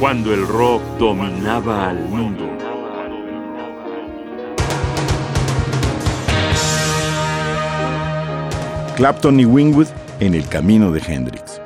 cuando el rock dominaba al mundo. Clapton y Wingwood en el camino de Hendrix.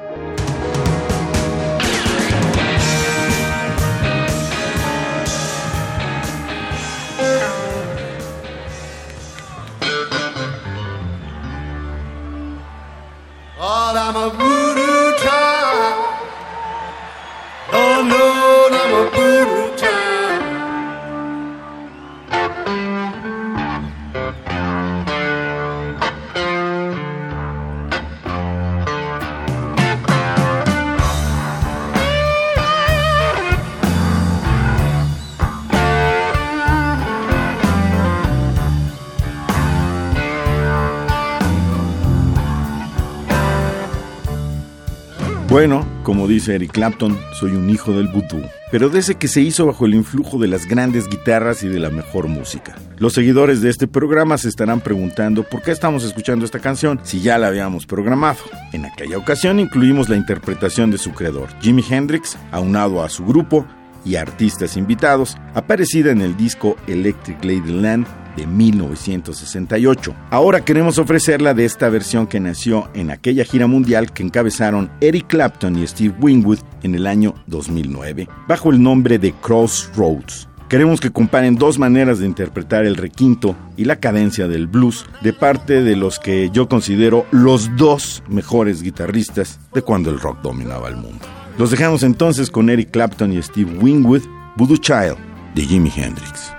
Bueno, como dice Eric Clapton, soy un hijo del vudú, pero de ese que se hizo bajo el influjo de las grandes guitarras y de la mejor música. Los seguidores de este programa se estarán preguntando por qué estamos escuchando esta canción si ya la habíamos programado. En aquella ocasión incluimos la interpretación de su creador, Jimi Hendrix, aunado a su grupo y artistas invitados, aparecida en el disco Electric Ladyland de 1968. Ahora queremos ofrecerla de esta versión que nació en aquella gira mundial que encabezaron Eric Clapton y Steve Winwood en el año 2009, bajo el nombre de Crossroads. Queremos que comparen dos maneras de interpretar el requinto y la cadencia del blues de parte de los que yo considero los dos mejores guitarristas de cuando el rock dominaba el mundo. Los dejamos entonces con Eric Clapton y Steve Wingwood, Voodoo Child de Jimi Hendrix.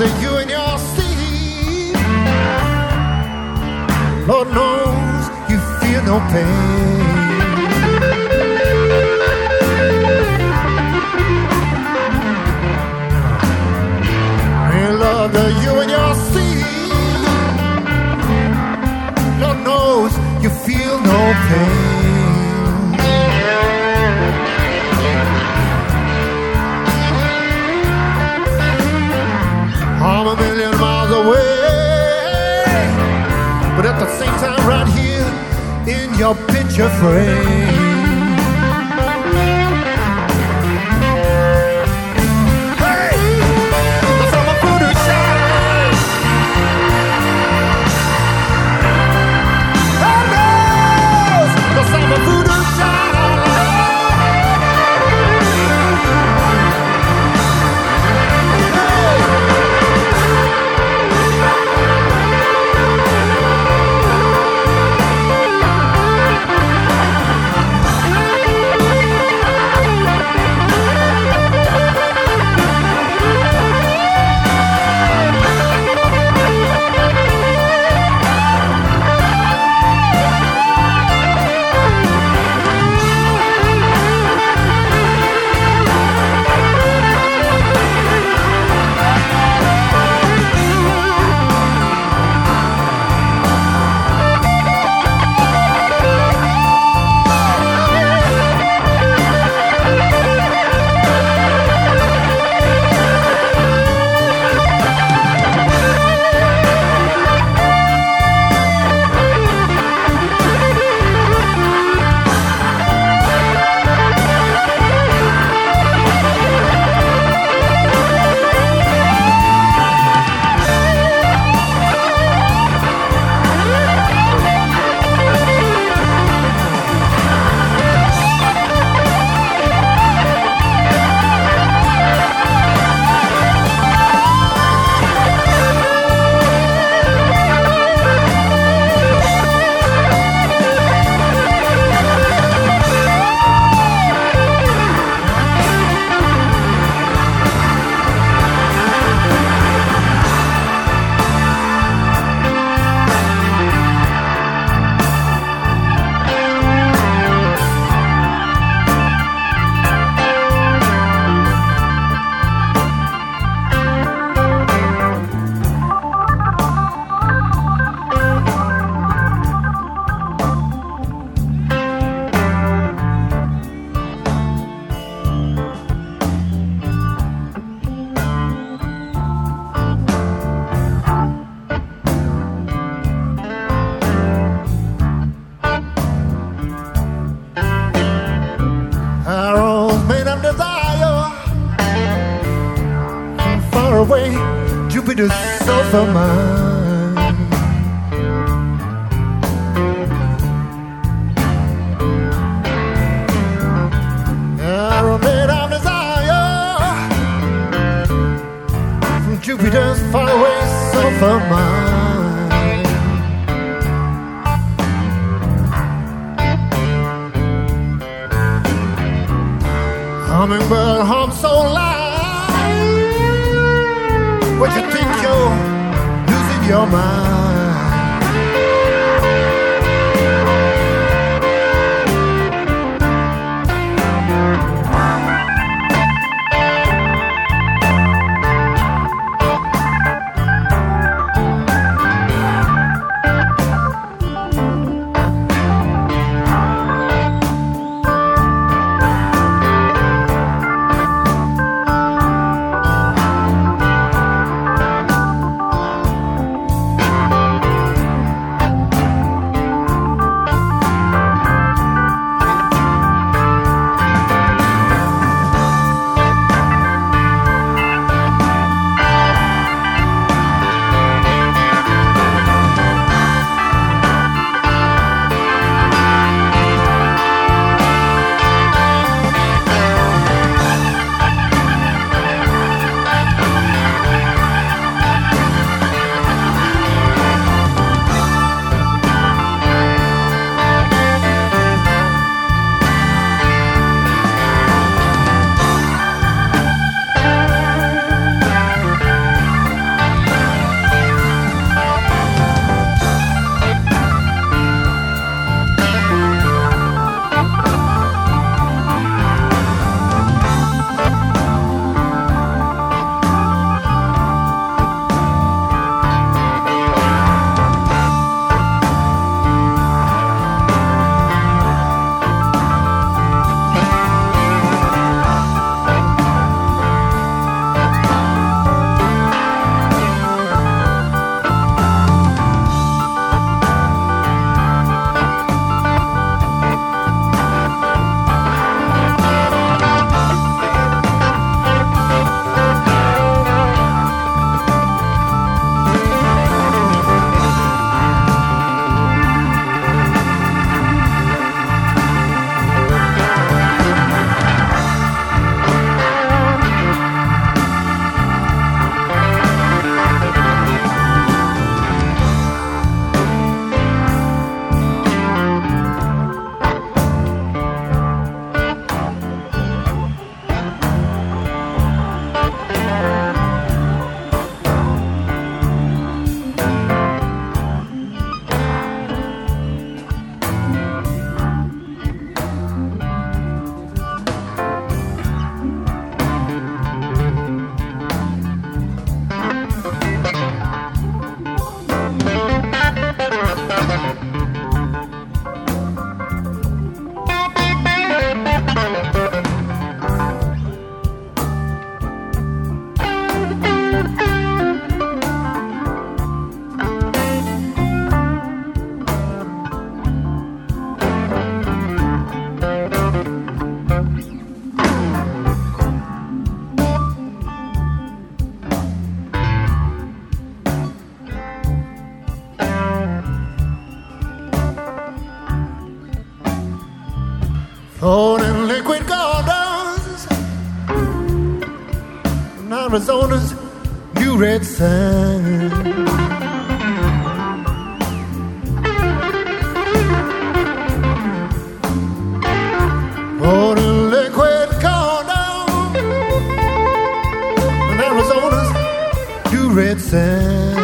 after you and your Steve. Lord knows you feel no pain. afraid away Jupiter's sulfur mine. Made of desire from Jupiter's faraway sulfur mine. Hummingbird hum so loud. What you think you're losing your mind? Arizona's new red in liquid in Arizona's new red sand.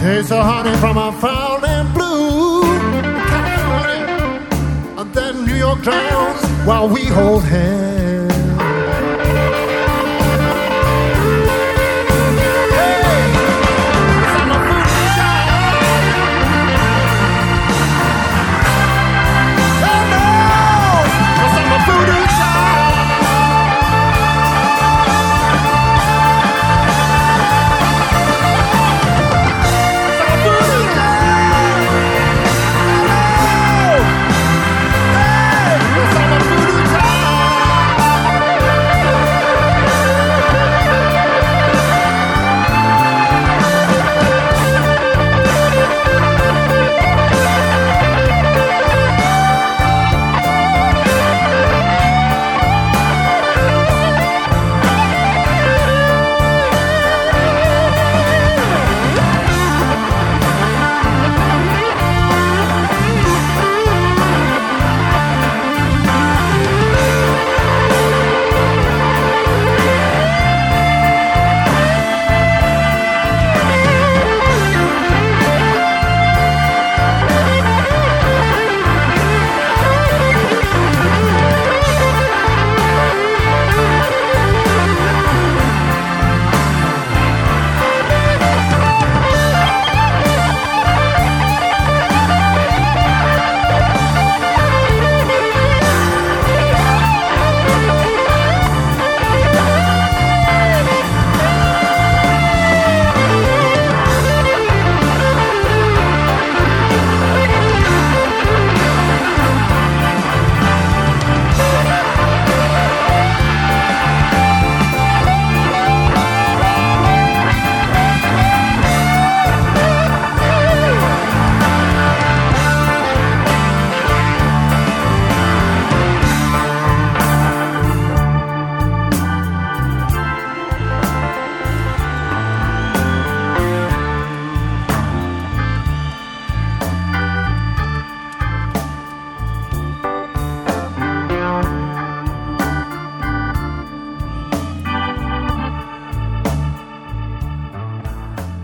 Taste the honey from a foul while we hold hands.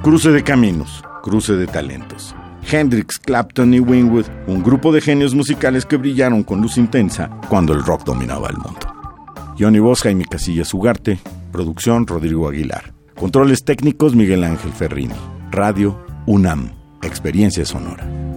Cruce de caminos, cruce de talentos. Hendrix, Clapton y Wingwood, un grupo de genios musicales que brillaron con luz intensa cuando el rock dominaba el mundo. Johnny Bosca y mi Casillas Ugarte, producción Rodrigo Aguilar. Controles técnicos Miguel Ángel Ferrini. Radio UNAM, experiencia sonora.